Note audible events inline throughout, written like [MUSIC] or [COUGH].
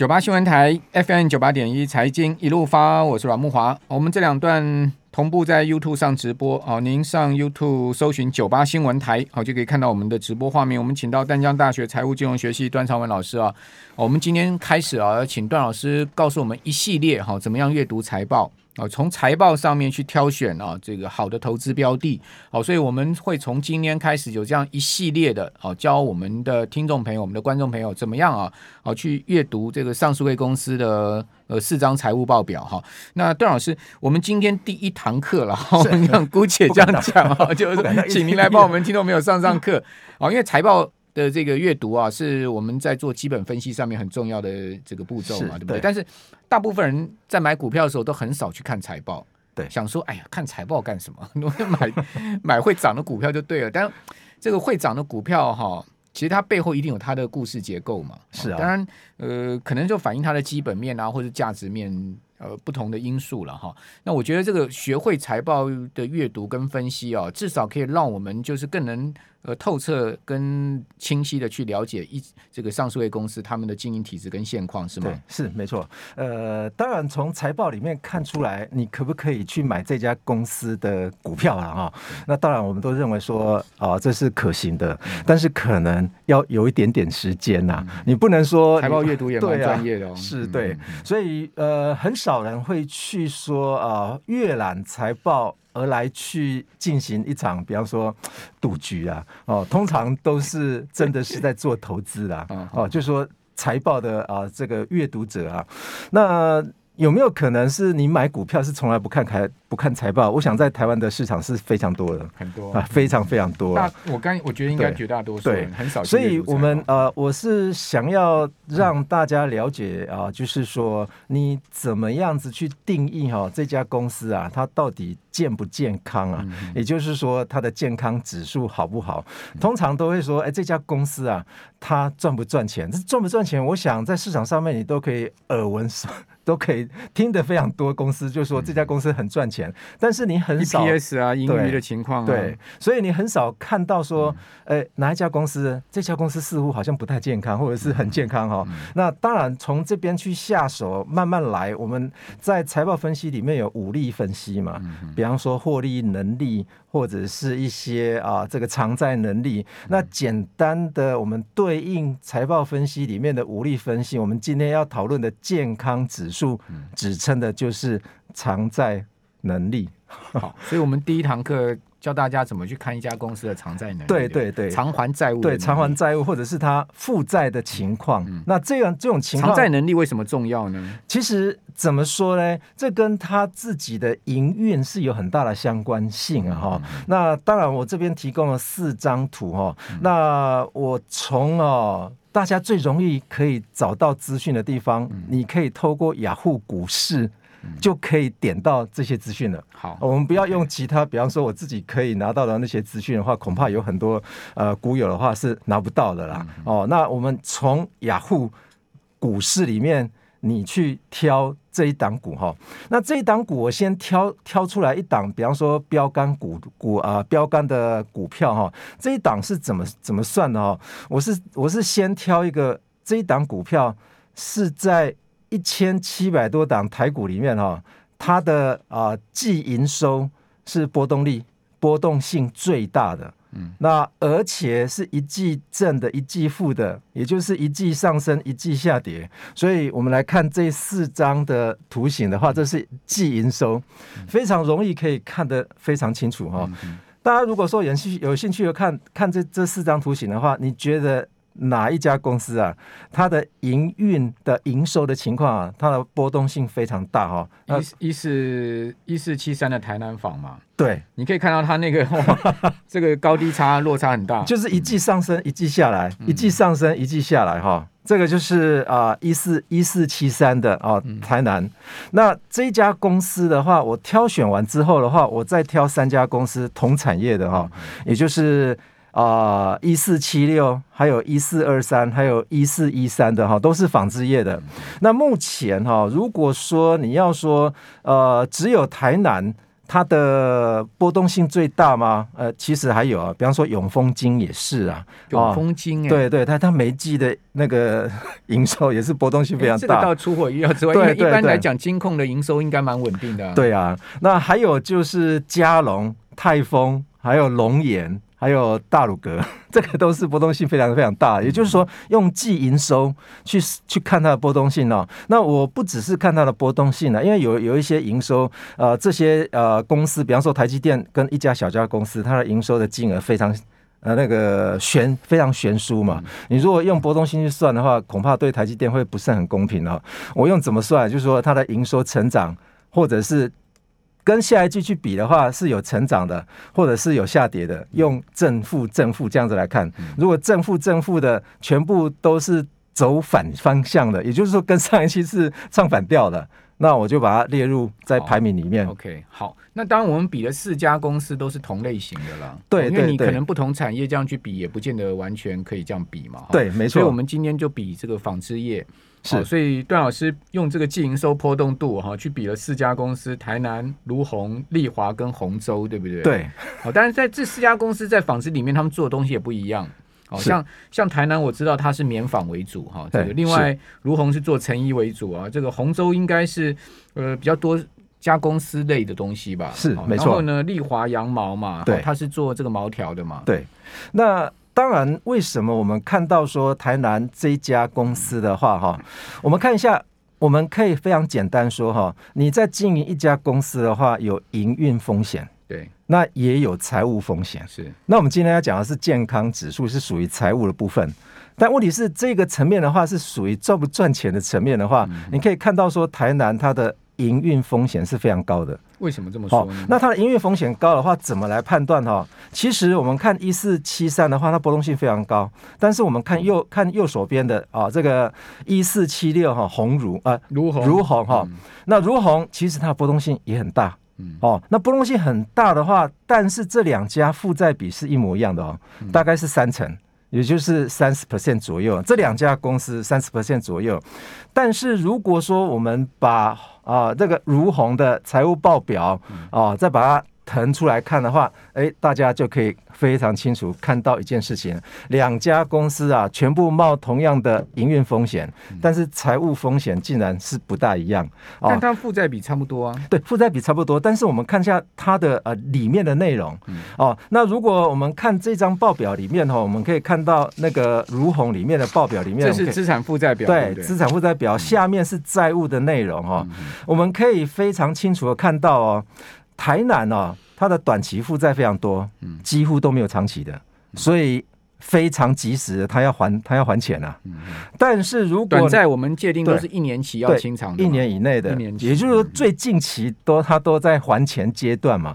九八新闻台 FM 九八点一财经一路发，我是阮慕华。我们这两段同步在 YouTube 上直播哦，您上 YouTube 搜寻九八新闻台，好就可以看到我们的直播画面。我们请到淡江大学财务金融学系段长文老师啊，我们今天开始啊，请段老师告诉我们一系列哈，怎么样阅读财报。啊，从财报上面去挑选啊，这个好的投资标的。好，所以我们会从今天开始有这样一系列的，哦，教我们的听众朋友、我们的观众朋友怎么样啊，好去阅读这个上市会公司的呃四张财务报表哈。那段老师，我们今天第一堂课了，我们 [LAUGHS] 姑且这样讲啊，就是请您来帮我们听众朋友上上课啊，因为财报。的这个阅读啊，是我们在做基本分析上面很重要的这个步骤嘛，对不对？但是大部分人在买股票的时候都很少去看财报，对，想说哎呀，看财报干什么？[LAUGHS] 买买会涨的股票就对了。但这个会涨的股票哈，其实它背后一定有它的故事结构嘛。是啊。当然，呃，可能就反映它的基本面啊，或者价值面呃不同的因素了哈。那我觉得这个学会财报的阅读跟分析啊，至少可以让我们就是更能。呃，透彻跟清晰的去了解一这个上市柜公司他们的经营体制跟现况是吗？是没错。呃，当然从财报里面看出来，你可不可以去买这家公司的股票了哈？那当然，我们都认为说啊、呃，这是可行的，但是可能要有一点点时间呐、啊。你不能说财报阅读也 [LAUGHS] 蛮专业的哦。是对，所以呃，很少人会去说啊，阅览财报。而来去进行一场，比方说赌局啊，哦，通常都是真的是在做投资啦，哦，就说财报的啊，这个阅读者啊，那有没有可能是你买股票是从来不看开？不看财报，我想在台湾的市场是非常多的，很多啊，非常非常多。大，我刚我觉得应该绝大多数对，很少。所以我们呃，我是想要让大家了解啊，就是说你怎么样子去定义哈这家公司啊，它到底健不健康啊？也就是说它的健康指数好不好？通常都会说，哎，这家公司啊，它赚不赚钱？这赚不赚钱？我想在市场上面你都可以耳闻，都可以听得非常多公司就说这家公司很赚钱。但是你很少 EPS 啊，盈余的情况啊，对，所以你很少看到说，呃，哪一家公司，这家公司似乎好像不太健康，或者是很健康哈。那当然从这边去下手，慢慢来。我们在财报分析里面有五力分析嘛，比方说获利能力，或者是一些啊这个偿债能力。那简单的我们对应财报分析里面的无力分析，我们今天要讨论的健康指数，指称的就是偿债能力。好，所以我们第一堂课教大家怎么去看一家公司的偿债能力，对对对，偿还债务，对偿还债务，或者是他负债的情况。嗯、那这样这种情况，偿债能力为什么重要呢？其实怎么说呢？这跟他自己的营运是有很大的相关性啊！哈、嗯，那当然，我这边提供了四张图哈。嗯、那我从哦，大家最容易可以找到资讯的地方，嗯、你可以透过雅虎股市。就可以点到这些资讯了。好，我们不要用其他，比方说我自己可以拿到的那些资讯的话，恐怕有很多呃股友的话是拿不到的啦。哦，那我们从雅虎股市里面你去挑这一档股哈。那这一档股我先挑挑出来一档，比方说标杆股股啊标杆的股票哈。这一档是怎么怎么算的哈？我是我是先挑一个这一档股票是在。一千七百多档台股里面哈，它的啊季营收是波动力波动性最大的，嗯，那而且是一季正的，一季负的，也就是一季上升，一季下跌。所以我们来看这四张的图形的话，这是季营收，非常容易可以看得非常清楚哈。大家如果说有兴趣有兴趣看看这这四张图形的话，你觉得？哪一家公司啊？它的营运的营收的情况啊，它的波动性非常大哈。一一四一四七三的台南纺嘛，对，你可以看到它那个、哦、[LAUGHS] 这个高低差落差很大，就是一季上升，一季下来，一季上升，一季下来哈。这个就是啊一四一四七三的啊台南。那这家公司的话，我挑选完之后的话，我再挑三家公司同产业的哈，也就是。啊，一四七六，还有一四二三，还有一四一三的哈，都是纺织业的。那目前哈，如果说你要说呃，只有台南它的波动性最大吗？呃，其实还有啊，比方说永丰金也是啊，永丰金、欸，对对，它它每季的那个 [LAUGHS] 营收也是波动性非常大。欸、这个到出货意料之外，因为一般来讲，金控的营收应该蛮稳定的、啊。对啊，那还有就是嘉龙、泰丰，还有龙岩。还有大鲁阁，[LAUGHS] 这个都是波动性非常非常大。也就是说，用季营收去去看它的波动性哦。那我不只是看它的波动性呢，因为有有一些营收，呃，这些呃公司，比方说台积电跟一家小家公司，它的营收的金额非常呃那个悬非常悬殊嘛。你如果用波动性去算的话，恐怕对台积电会不是很公平哦。我用怎么算？就是说它的营收成长，或者是。跟下一季去比的话，是有成长的，或者是有下跌的。用正负正负这样子来看，如果正负正负的全部都是走反方向的，也就是说跟上一期是唱反调的，那我就把它列入在排名里面。OK，好，那当然我们比的四家公司都是同类型的啦，对，因为你可能不同产业这样去比，也不见得完全可以这样比嘛。对，没错。所以我们今天就比这个纺织业。是、哦，所以段老师用这个净营收波动度哈、哦，去比了四家公司：台南、儒鸿、丽华跟洪州，对不对？对。好、哦，但是在这四家公司在纺织里面，他们做的东西也不一样。好、哦、像像台南，我知道它是棉纺为主哈、哦，这个另外儒鸿是做成衣为主啊。这个洪州应该是呃比较多家公司类的东西吧？是，哦、没错。然后呢，丽华羊毛嘛，对，它、哦、是做这个毛条的嘛。对，那。当然，为什么我们看到说台南这家公司的话，哈，我们看一下，我们可以非常简单说，哈，你在经营一家公司的话，有营运风险，对，那也有财务风险，是。那我们今天要讲的是健康指数，是属于财务的部分，但问题是这个层面的话，是属于赚不赚钱的层面的话，你可以看到说台南它的营运风险是非常高的。为什么这么说呢？哦、那它的营运风险高的话，怎么来判断哈？其实我们看一四七三的话，它波动性非常高。但是我们看右看右手边的啊，这个一四七六哈，鸿儒啊，如鸿如鸿哈，那如鸿其实它的波动性也很大。嗯哦，那波动性很大的话，但是这两家负债比是一模一样的哦，大概是三成。也就是三十 percent 左右，这两家公司三十 percent 左右。但是如果说我们把啊、这个如虹的财务报表啊、再把它腾出来看的话，哎，大家就可以。非常清楚看到一件事情，两家公司啊，全部冒同样的营运风险，但是财务风险竟然是不大一样。哦但它负债比差不多啊。对，负债比差不多，但是我们看一下它的呃里面的内容。哦，那如果我们看这张报表里面哈，我们可以看到那个如虹里面的报表里面，这是资产负债表。对，资产负债表下面是债务的内容哈，我们可以非常清楚的看到哦，台南哦。它的短期负债非常多，几乎都没有长期的，所以非常及时，他要还他要还钱啊。但是如果在我们界定都是一年期要清偿，一年以内的，也就是说最近期都他都在还钱阶段嘛。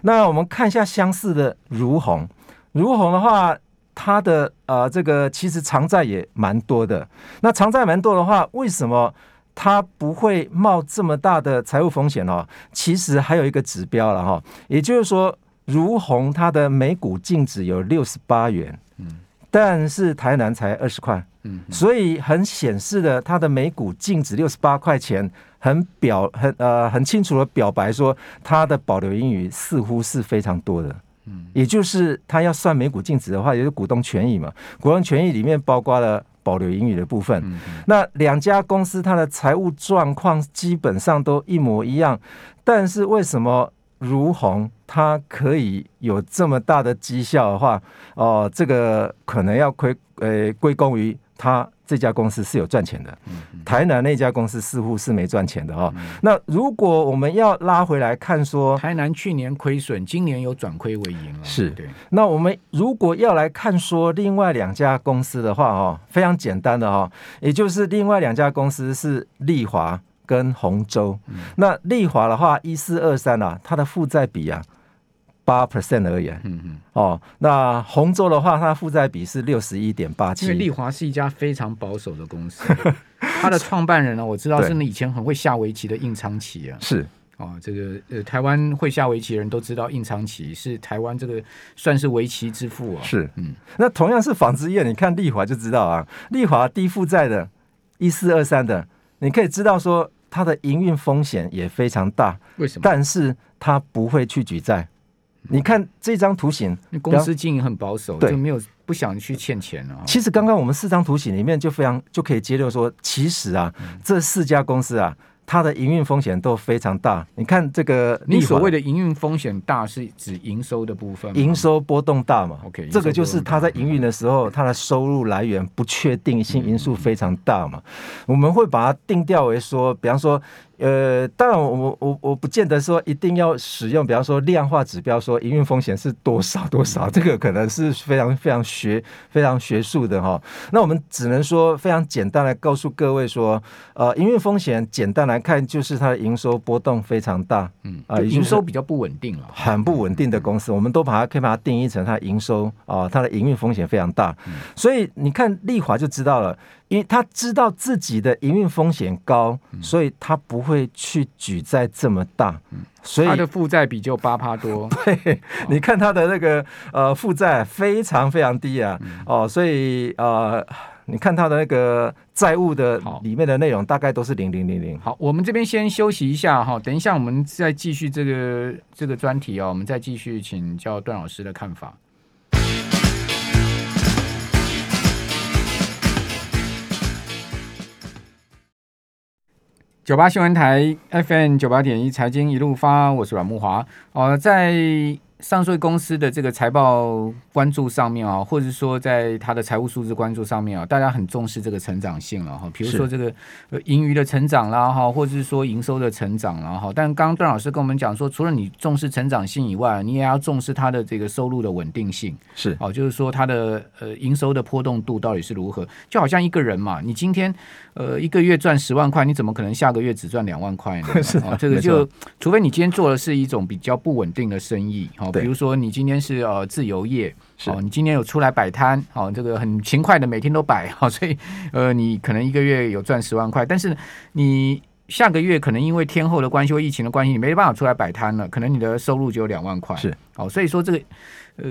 那我们看一下相似的如虹，如虹的话，它的呃这个其实长债也蛮多的。那长债蛮多的话，为什么？它不会冒这么大的财务风险哦。其实还有一个指标了哈，也就是说，如虹它的每股净值有六十八元，嗯，但是台南才二十块，嗯，所以很显示的，它的每股净值六十八块钱，很表很呃很清楚的表白说，它的保留盈余似乎是非常多的，嗯，也就是他要算每股净值的话，也就是股东权益嘛，股东权益里面包括了。保留盈余的部分，那两家公司它的财务状况基本上都一模一样，但是为什么如虹它可以有这么大的绩效的话，哦、呃，这个可能要归呃归功于它。这家公司是有赚钱的，台南那家公司似乎是没赚钱的哈、哦。那如果我们要拉回来看说，台南去年亏损，今年有转亏为盈了。是，对。那我们如果要来看说另外两家公司的话哦，非常简单的哈、哦，也就是另外两家公司是丽华跟鸿洲。那丽华的话，一四二三啊，它的负债比啊。八 percent 而言。嗯嗯。哦，那红州的话，它负债比是六十一点八七。因为丽华是一家非常保守的公司，[LAUGHS] 它的创办人呢，我知道是以前很会下围棋的应昌期啊。是。哦，这个呃，台湾会下围棋的人都知道应昌期是台湾这个算是围棋之父啊。是。嗯。那同样是纺织业，你看丽华就知道啊，丽华低负债的，一四二三的，你可以知道说。它的营运风险也非常大。为什么？但是它不会去举债。你看这张图形，公司经营很保守，对，就没有不想去欠钱了。其实刚刚我们四张图形里面就非常就可以结论说，其实啊，这四家公司啊。它的营运风险都非常大。你看这个，你所谓的营运风险大是指营收的部分，营收波动大嘛？OK，这个就是它在营运的时候，它的收入来源不确定性因素非常大嘛。我们会把它定调为说，比方说。呃，当然我，我我我不见得说一定要使用，比方说量化指标，说营运风险是多少 [LAUGHS] 多少，这个可能是非常非常学非常学术的哈。那我们只能说非常简单来告诉各位说，呃，营运风险简单来看就是它的营收波动非常大，嗯啊，营收比较不稳定了，很不稳定的公司，我们都把它可以把它定义成它营收啊，它的营运风险非常大，所以你看丽华就知道了。因为他知道自己的营运风险高，所以他不会去举债这么大，所以他的负债比就八趴多。[LAUGHS] 对，你看他的那个呃负债非常非常低啊，哦，所以呃，你看他的那个债务的里面的内容大概都是零零零零。好，我们这边先休息一下哈，等一下我们再继续这个这个专题哦，我们再继续请教段老师的看法。九八新闻台 FM 九八点一财经一路发，我是阮慕华。呃，在上市公司的这个财报关注上面啊，或者说在它的财务数字关注上面啊，大家很重视这个成长性了哈。比如说这个盈余的成长啦哈，或者是说营收的成长啦哈。但刚刚段老师跟我们讲说，除了你重视成长性以外，你也要重视它的这个收入的稳定性。是哦，就是说它的呃营收的波动度到底是如何？就好像一个人嘛，你今天呃一个月赚十万块，你怎么可能下个月只赚两万块呢？[LAUGHS] 是啊，这个就除非你今天做的是一种比较不稳定的生意哈。比如说，你今天是呃自由业，哦，你今天有出来摆摊，哦，这个很勤快的每天都摆，好，[LAUGHS] 所以呃，你可能一个月有赚十万块，但是你下个月可能因为天后的关系或疫情的关系，你没办法出来摆摊了，可能你的收入只有两万块，是，哦，所以说这个呃。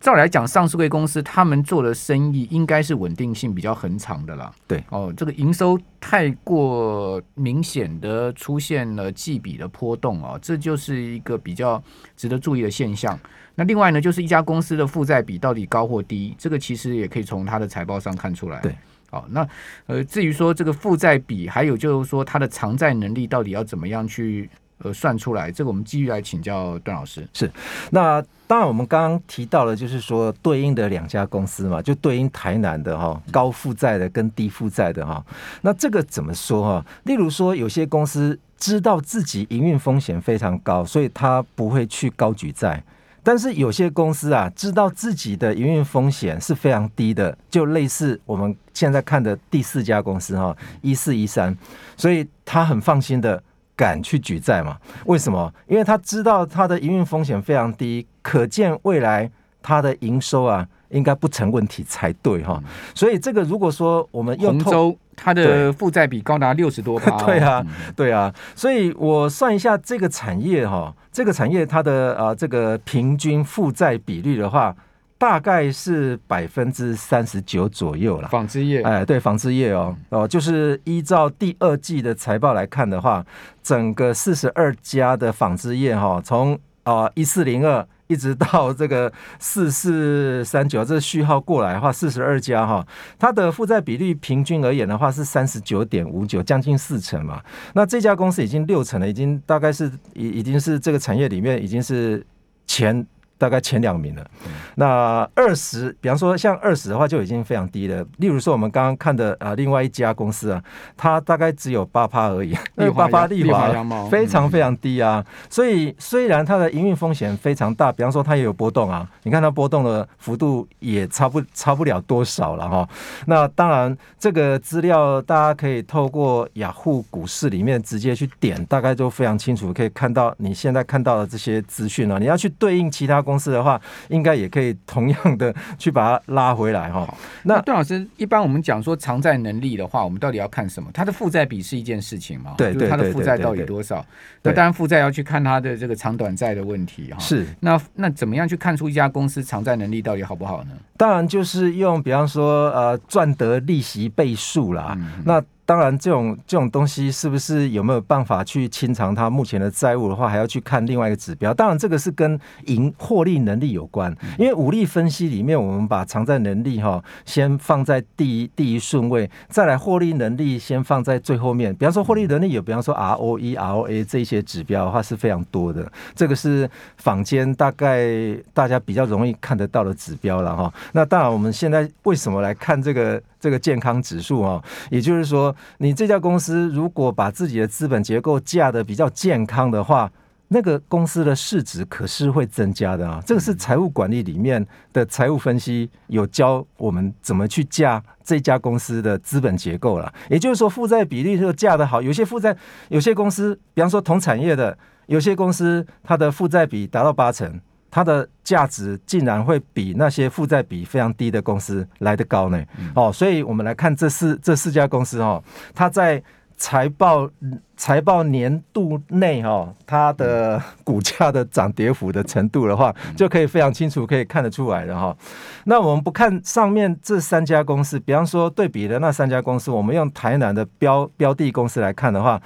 照理来讲，上市贵公司他们做的生意应该是稳定性比较恒长的啦。对哦，这个营收太过明显的出现了季比的波动啊，这就是一个比较值得注意的现象。那另外呢，就是一家公司的负债比到底高或低，这个其实也可以从它的财报上看出来。对，好，那呃，至于说这个负债比，还有就是说它的偿债能力到底要怎么样去呃算出来，这个我们继续来请教段老师。是，那。当然，我们刚刚提到了，就是说对应的两家公司嘛，就对应台南的哈高负债的跟低负债的哈。那这个怎么说哈？例如说，有些公司知道自己营运风险非常高，所以他不会去高举债；但是有些公司啊，知道自己的营运风险是非常低的，就类似我们现在看的第四家公司哈一四一三，所以他很放心的。敢去举债嘛？为什么？因为他知道他的营运风险非常低，可见未来他的营收啊应该不成问题才对哈。所以这个如果说我们用鸿洲，它的负债比高达六十多趴，哦，对啊，对啊。所以我算一下这个产业哈，这个产业它的啊这个平均负债比率的话。大概是百分之三十九左右了。纺织业，哎，对，纺织业哦，哦，就是依照第二季的财报来看的话，整个四十二家的纺织业哈，从啊一四零二一直到这个四四三九，这序号过来的话，四十二家哈，它的负债比率平均而言的话是三十九点五九，将近四成嘛。那这家公司已经六成了，已经大概是已已经是这个产业里面已经是前。大概前两名了。那二十，比方说像二十的话，就已经非常低了。例如说，我们刚刚看的啊，另外一家公司啊，它大概只有八趴而已。[LAUGHS] 八趴利华非常非常低啊。所以虽然它的营运风险非常大，比方说它也有波动啊。你看它波动的幅度也差不差不了多少了哈。那当然，这个资料大家可以透过雅虎股市里面直接去点，大概都非常清楚，可以看到你现在看到的这些资讯啊。你要去对应其他。公司的话，应该也可以同样的去把它拉回来哈。那段老师，一般我们讲说偿债能力的话，我们到底要看什么？它的负债比是一件事情嘛？对，对，它的负债到底多少？那当然，负债要去看它的这个长短债的问题哈。是。那那怎么样去看出一家公司偿债能力到底好不好呢？当然就是用，比方说呃，赚得利息倍数啦。嗯、那当然这种这种东西是不是有没有办法去清偿它目前的债务的话，还要去看另外一个指标。当然这个是跟盈获利能力有关，因为武力分析里面我们把偿债能力哈先放在第一第一顺位，再来获利能力先放在最后面。比方说获利能力有，比方说 ROE、ROA 这些指标的话是非常多的，这个是坊间大概大家比较容易看得到的指标了哈。那当然我们现在为什么来看这个？这个健康指数啊，也就是说，你这家公司如果把自己的资本结构架得比较健康的话，那个公司的市值可是会增加的啊。这个是财务管理里面的财务分析有教我们怎么去架这家公司的资本结构了。也就是说，负债比例就架得好，有些负债，有些公司，比方说同产业的，有些公司它的负债比达到八成。它的价值竟然会比那些负债比非常低的公司来得高呢？哦，所以我们来看这四这四家公司哦，它在财报财报年度内哈，它的股价的涨跌幅的程度的话，就可以非常清楚可以看得出来的哈。那我们不看上面这三家公司，比方说对比的那三家公司，我们用台南的标标的公司来看的话，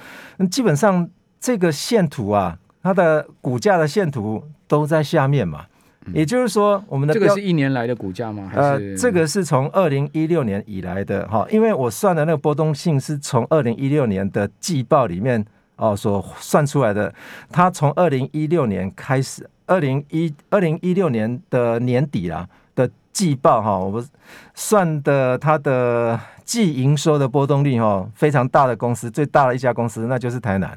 基本上这个线图啊，它的股价的线图。都在下面嘛，也就是说，我们的这个是一年来的股价吗？呃，这个是从二零一六年以来的哈，因为我算的那个波动性是从二零一六年的季报里面哦所算出来的。它从二零一六年开始，二零一二零一六年的年底啦的季报哈，我们算的它的季营收的波动率哈，非常大的公司，最大的一家公司那就是台南。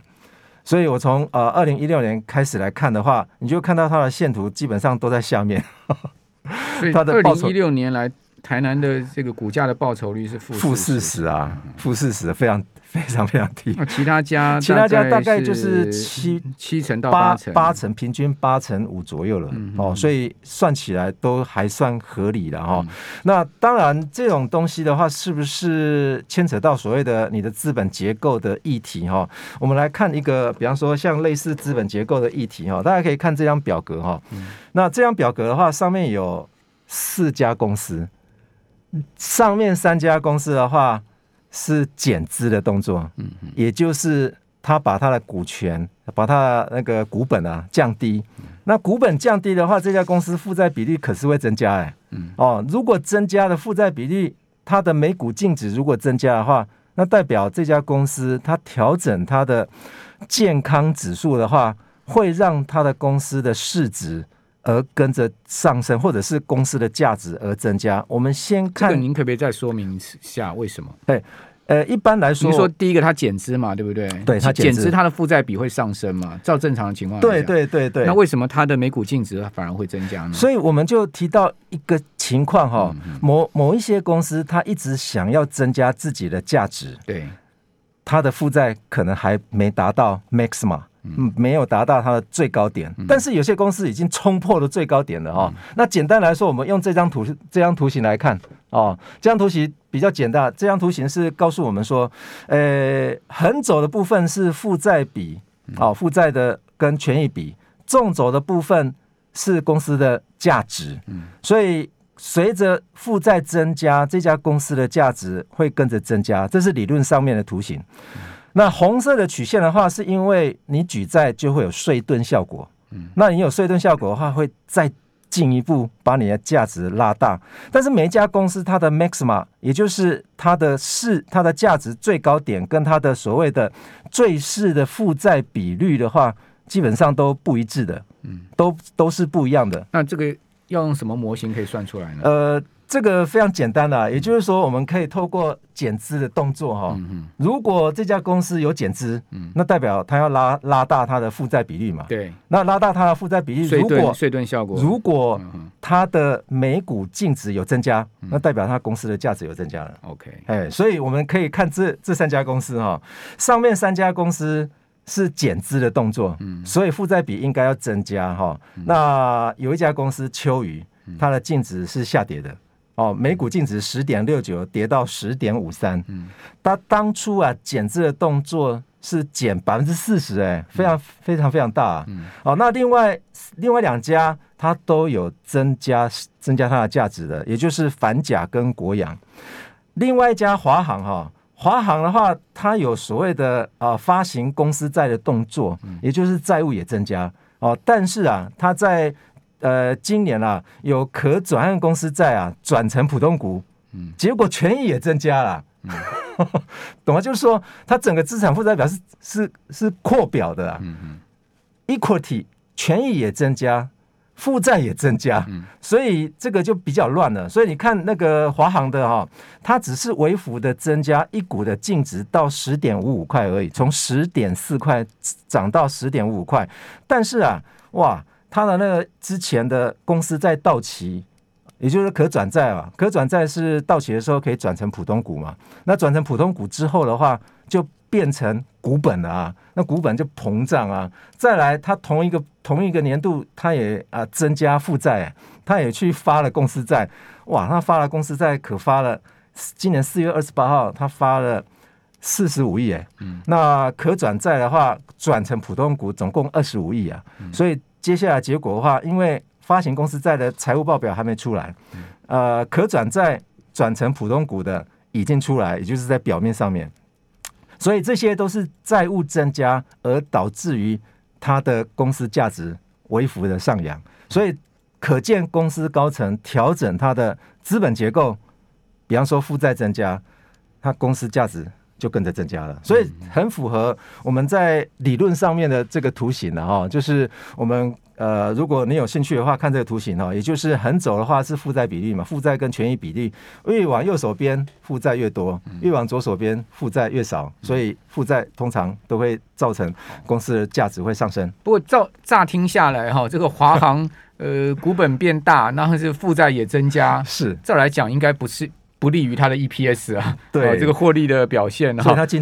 所以，我从呃二零一六年开始来看的话，你就看到它的线图基本上都在下面。[LAUGHS] 所以，二零一六年来，台南的这个股价的报酬率是负负四十啊，负四十，非常。非常非常低，其他家 [LAUGHS] 其他家大概就是七七成到八成，八成平均八成五左右了哦，所以算起来都还算合理的哈。那当然这种东西的话，是不是牵扯到所谓的你的资本结构的议题哈？我们来看一个，比方说像类似资本结构的议题哈，大家可以看这张表格哈。那这张表格的话，上面有四家公司，上面三家公司的话。是减资的动作，嗯，也就是他把他的股权，把他的那个股本啊降低。那股本降低的话，这家公司负债比例可是会增加哎，嗯，哦，如果增加的负债比例，它的每股净值如果增加的话，那代表这家公司它调整它的健康指数的话，会让它的公司的市值而跟着上升，或者是公司的价值而增加。我们先看，这个您可不可以再说明一下为什么？对。呃，一般来说，你说第一个它减资嘛，对不对？对，它减资，它的负债比会上升嘛？照正常的情况，对对对对。那为什么它的每股净值反而会增加呢？所以我们就提到一个情况哈，某某一些公司，它一直想要增加自己的价值，对，它的负债可能还没达到 maximum。嗯，没有达到它的最高点，但是有些公司已经冲破了最高点了哦。那简单来说，我们用这张图这张图形来看哦，这张图形比较简单。这张图形是告诉我们说，呃，横轴的部分是负债比哦，负债的跟权益比；纵轴的部分是公司的价值。所以随着负债增加，这家公司的价值会跟着增加，这是理论上面的图形。那红色的曲线的话，是因为你举债就会有税盾效果。嗯，那你有税盾效果的话，会再进一步把你的价值拉大。但是每一家公司它的 maxima，也就是它的市它的价值最高点，跟它的所谓的最市的负债比率的话，基本上都不一致的。嗯，都都是不一样的。那这个要用什么模型可以算出来呢？呃。这个非常简单的，也就是说，我们可以透过减资的动作哈，如果这家公司有减资，那代表它要拉拉大它的负债比例嘛。对，那拉大它的负债比例，如果税盾效果，如果它的每股净值有增加，那代表它公司的价值有增加了。OK，哎，所以我们可以看这这三家公司哈，上面三家公司是减资的动作，所以负债比应该要增加哈。那有一家公司秋雨，它的净值是下跌的。哦，每股净值十点六九，跌到十点五三。嗯，他当初啊减资的动作是减百分之四十，哎，非常非常非常大啊。嗯，哦，那另外另外两家它都有增加增加它的价值的，也就是反甲跟国阳。另外一家华航哈，华航的话，它有所谓的啊发行公司债的动作，也就是债务也增加哦。但是啊，它在呃今年啊有可转换公司债啊转成普通股，结果权益也增加了，[LAUGHS] 懂吗？就是说它整个资产负债表是是是扩表的啊，equity 权益也增加。负债也增加，所以这个就比较乱了。所以你看那个华航的哈，它只是微幅的增加一股的净值到十点五五块而已，从十点四块涨到十点五五块。但是啊，哇，它的那个之前的公司在到期，也就是可转债啊，可转债是到期的时候可以转成普通股嘛？那转成普通股之后的话，就变成股本了啊，那股本就膨胀啊。再来，他同一个同一个年度，他也啊增加负债，他也去发了公司债。哇，它发了公司债，可发了。今年四月二十八号，他发了四十五亿哎。嗯。那可转债的话，转成普通股，总共二十五亿啊。嗯。所以接下来结果的话，因为发行公司债的财务报表还没出来，呃，可转债转成普通股的已经出来，也就是在表面上面。所以这些都是债务增加而导致于它的公司价值微幅的上扬，所以可见公司高层调整它的资本结构，比方说负债增加，它公司价值就跟着增加了，所以很符合我们在理论上面的这个图形的哈，就是我们。呃，如果你有兴趣的话，看这个图形哈，也就是横走的话是负债比例嘛，负债跟权益比例，越往右手边负债越多，越往左手边负债越少，所以负债通常都会造成公司的价值会上升。不过照乍听下来哈，这个华航呃股本变大，然后是负债也增加，[LAUGHS] 是，照来讲应该不是不利于它的 EPS 啊，对，这个获利的表现哈。